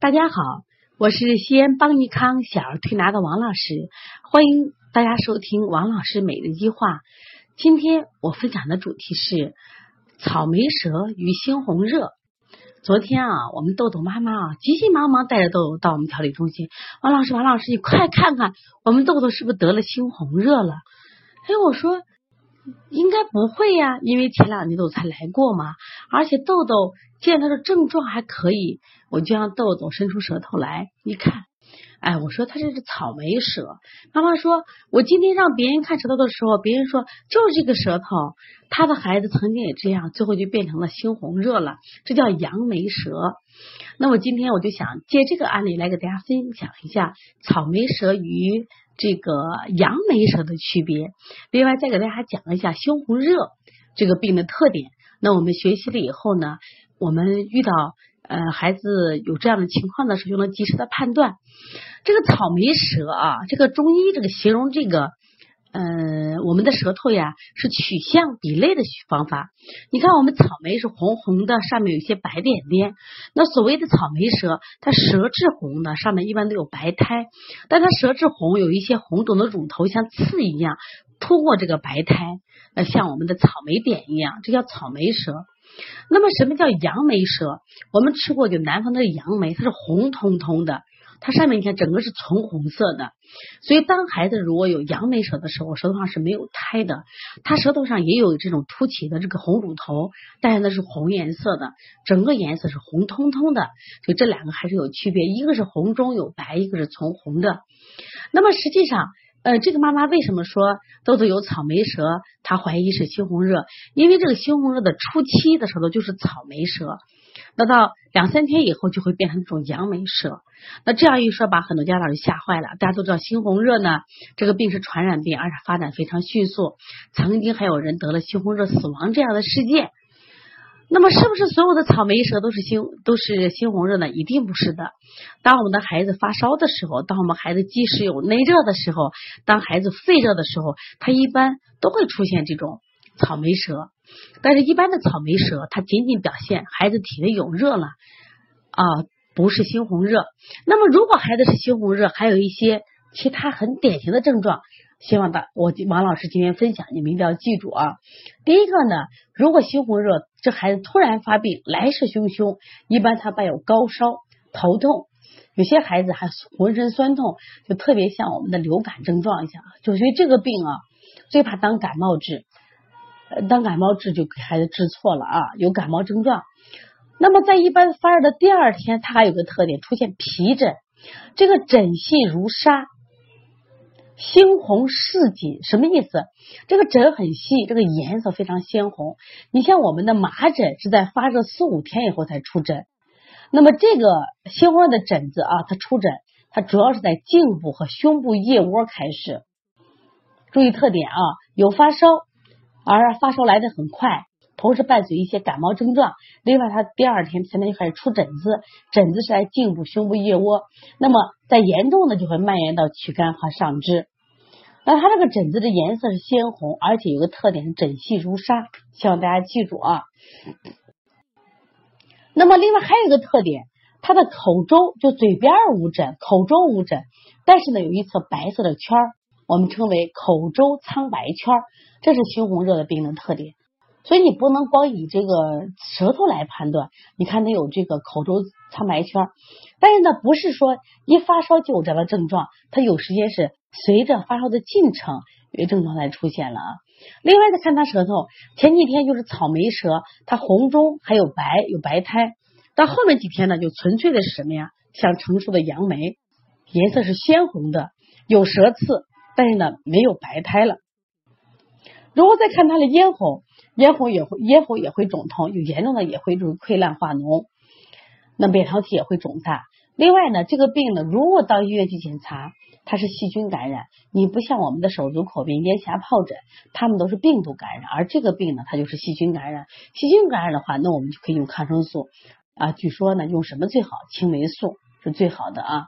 大家好，我是西安邦尼康小儿推拿的王老师，欢迎大家收听王老师每日一话。今天我分享的主题是草莓舌与猩红热。昨天啊，我们豆豆妈妈啊，急急忙忙带着豆豆到我们调理中心，王老师，王老师，你快看看，我们豆豆是不是得了猩红热了？哎，我说。应该不会呀，因为前两天豆豆才来过嘛，而且豆豆见他的症状还可以，我就让豆豆伸出舌头来一看，哎，我说他这是草莓舌。妈妈说，我今天让别人看舌头的时候，别人说就是这个舌头，他的孩子曾经也这样，最后就变成了猩红热了，这叫杨梅舌。那么今天我就想借这个案例来给大家分享一下草莓舌与。这个杨梅舌的区别，另外再给大家讲一下猩红热这个病的特点。那我们学习了以后呢，我们遇到呃孩子有这样的情况的时候，就能及时的判断。这个草莓舌啊，这个中医这个形容这个。嗯，我们的舌头呀是取向比类的方法。你看，我们草莓是红红的，上面有一些白点点。那所谓的草莓舌，它舌质红的，上面一般都有白苔。但它舌质红，有一些红肿的乳头像刺一样突过这个白苔，呃，像我们的草莓点一样，这叫草莓舌。那么什么叫杨梅舌？我们吃过就南方的杨梅，它是红彤彤的。它上面你看，整个是纯红色的，所以当孩子如果有杨梅舌的时候，舌头上是没有苔的，他舌头上也有这种凸起的这个红乳头，但是那是红颜色的，整个颜色是红彤彤的，就这两个还是有区别，一个是红中有白，一个是纯红的。那么实际上，呃，这个妈妈为什么说豆豆有草莓舌？她怀疑是猩红热，因为这个猩红热的初期的时候就是草莓舌。那到两三天以后就会变成这种杨梅舌，那这样一说把很多家长就吓坏了。大家都知道猩红热呢，这个病是传染病，而且发展非常迅速，曾经还有人得了猩红热死亡这样的事件。那么是不是所有的草莓舌都是猩都是猩红热呢？一定不是的。当我们的孩子发烧的时候，当我们孩子即使有内热的时候，当孩子肺热的时候，他一般都会出现这种草莓舌。但是，一般的草莓舌，它仅仅表现孩子体内有热了啊，不是猩红热。那么，如果孩子是猩红热，还有一些其他很典型的症状，希望大我王老师今天分享，你们一定要记住啊。第一个呢，如果猩红热，这孩子突然发病，来势汹汹，一般他伴有高烧、头痛，有些孩子还浑身酸痛，就特别像我们的流感症状一样。就所以这个病啊，最怕当感冒治。当感冒治就给孩子治错了啊，有感冒症状。那么在一般发热的第二天，它还有个特点，出现皮疹，这个疹细如纱，猩红似锦，什么意思？这个疹很细，这个颜色非常鲜红。你像我们的麻疹是在发热四五天以后才出疹，那么这个猩红的疹子啊，它出疹，它主要是在颈部和胸部腋窝开始。注意特点啊，有发烧。而发烧来的很快，同时伴随一些感冒症状。另外，他第二天现在就开始出疹子，疹子是在颈部、胸部、腋窝。那么，在严重的就会蔓延到躯干和上肢。那他这个疹子的颜色是鲜红，而且有个特点是疹细如纱，希望大家记住啊。那么，另外还有一个特点，他的口周就嘴边无疹，口周无疹，但是呢，有一侧白色的圈儿。我们称为口周苍白圈，这是猩红热的病的特点。所以你不能光以这个舌头来判断，你看他有这个口周苍白圈，但是呢，不是说一发烧就有这样的症状，他有时间是随着发烧的进程，有症状才出现了啊。另外再看他舌头，前几天就是草莓舌，它红中还有白，有白苔，到后面几天呢，就纯粹的是什么呀？像成熟的杨梅，颜色是鲜红的，有舌刺。但是呢，没有白苔了。如果再看他的咽喉，咽喉也会咽喉也会肿痛，有严重的也会就是溃烂化脓，那扁桃体也会肿大。另外呢，这个病呢，如果到医院去检查，它是细菌感染，你不像我们的手足口病、咽峡疱疹，他们都是病毒感染，而这个病呢，它就是细菌感染。细菌感染的话，那我们就可以用抗生素啊。据说呢，用什么最好？青霉素是最好的啊。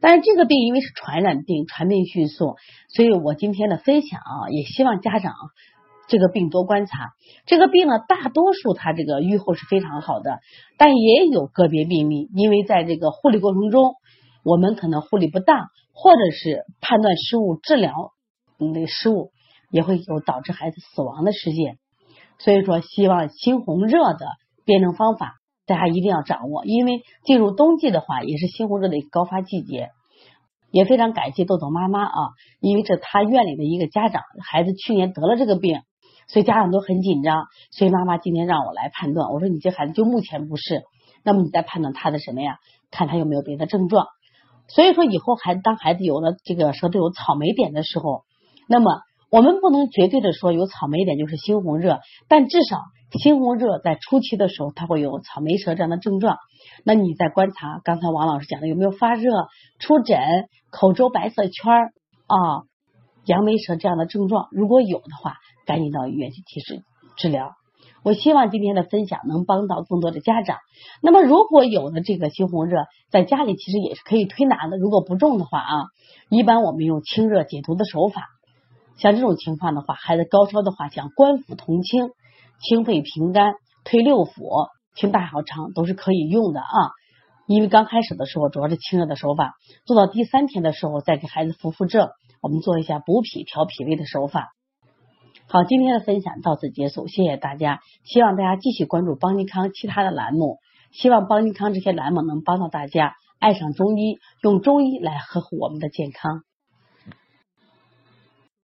但是这个病因为是传染病，传病迅速，所以我今天的分享啊，也希望家长这个病多观察。这个病呢，大多数它这个预后是非常好的，但也有个别病例，因为在这个护理过程中，我们可能护理不当，或者是判断失误、治疗那个失误，也会有导致孩子死亡的事件。所以说，希望猩红热的辨证方法大家一定要掌握，因为进入冬季的话，也是猩红热的一个高发季节。也非常感谢豆豆妈妈啊，因为这他院里的一个家长孩子去年得了这个病，所以家长都很紧张，所以妈妈今天让我来判断。我说你这孩子就目前不是，那么你再判断他的什么呀？看他有没有别的症状。所以说以后孩子当孩子有了这个舌头有草莓点的时候，那么我们不能绝对的说有草莓点就是猩红热，但至少猩红热在初期的时候，它会有草莓舌这样的症状。那你在观察刚才王老师讲的有没有发热、出疹、口周白色圈儿啊、杨梅舌这样的症状？如果有的话，赶紧到医院去提示治疗。我希望今天的分享能帮到更多的家长。那么如果有的这个猩红热，在家里其实也是可以推拿的。如果不重的话啊，一般我们用清热解毒的手法。像这种情况的话，孩子高烧的话，像关腹同清、清肺平肝、推六腑。清大小肠都是可以用的啊，因为刚开始的时候主要是清热的手法，做到第三天的时候再给孩子扶扶正，我们做一下补脾调脾胃的手法。好，今天的分享到此结束，谢谢大家，希望大家继续关注邦尼康其他的栏目，希望邦尼康这些栏目能帮到大家爱上中医，用中医来呵护我们的健康。